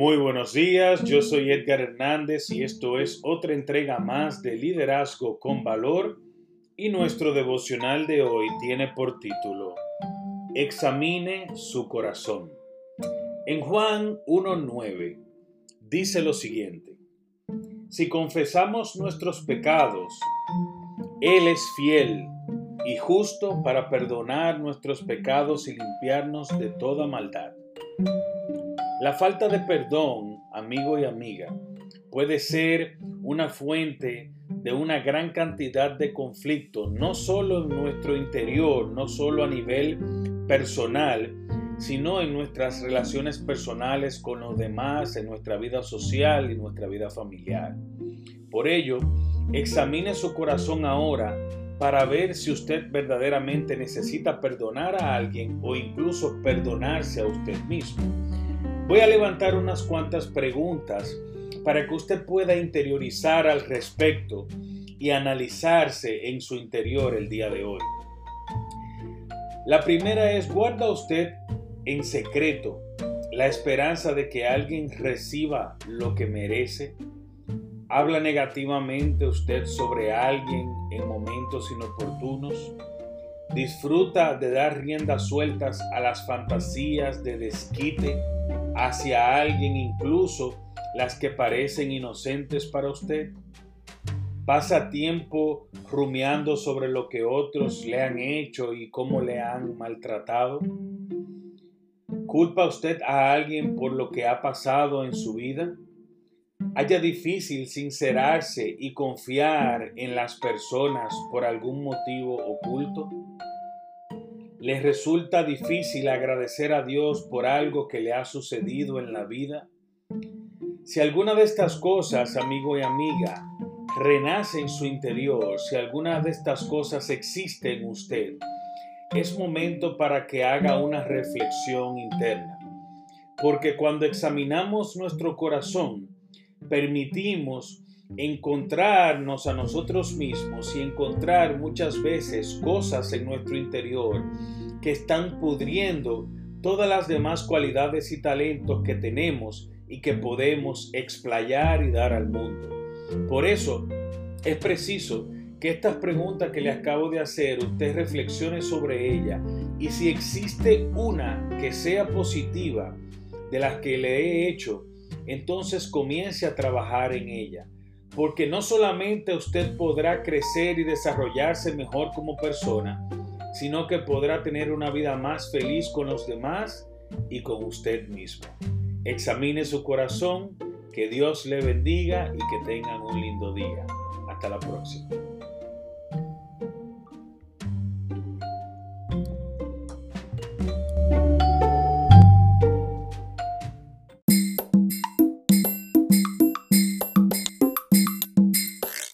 Muy buenos días, yo soy Edgar Hernández y esto es otra entrega más de Liderazgo con Valor y nuestro devocional de hoy tiene por título Examine su corazón. En Juan 1.9 dice lo siguiente, si confesamos nuestros pecados, Él es fiel y justo para perdonar nuestros pecados y limpiarnos de toda maldad. La falta de perdón, amigo y amiga, puede ser una fuente de una gran cantidad de conflictos, no solo en nuestro interior, no solo a nivel personal, sino en nuestras relaciones personales con los demás, en nuestra vida social y nuestra vida familiar. Por ello, examine su corazón ahora para ver si usted verdaderamente necesita perdonar a alguien o incluso perdonarse a usted mismo. Voy a levantar unas cuantas preguntas para que usted pueda interiorizar al respecto y analizarse en su interior el día de hoy. La primera es, ¿guarda usted en secreto la esperanza de que alguien reciba lo que merece? ¿Habla negativamente usted sobre alguien en momentos inoportunos? ¿Disfruta de dar riendas sueltas a las fantasías de desquite hacia alguien, incluso las que parecen inocentes para usted? ¿Pasa tiempo rumiando sobre lo que otros le han hecho y cómo le han maltratado? ¿Culpa usted a alguien por lo que ha pasado en su vida? ¿Haya difícil sincerarse y confiar en las personas por algún motivo oculto? ¿Les resulta difícil agradecer a Dios por algo que le ha sucedido en la vida? Si alguna de estas cosas, amigo y amiga, renace en su interior, si alguna de estas cosas existe en usted, es momento para que haga una reflexión interna. Porque cuando examinamos nuestro corazón, permitimos encontrarnos a nosotros mismos y encontrar muchas veces cosas en nuestro interior que están pudriendo todas las demás cualidades y talentos que tenemos y que podemos explayar y dar al mundo. Por eso es preciso que estas preguntas que le acabo de hacer, usted reflexione sobre ella y si existe una que sea positiva de las que le he hecho, entonces comience a trabajar en ella porque no solamente usted podrá crecer y desarrollarse mejor como persona, sino que podrá tener una vida más feliz con los demás y con usted mismo. Examine su corazón, que Dios le bendiga y que tengan un lindo día. Hasta la próxima.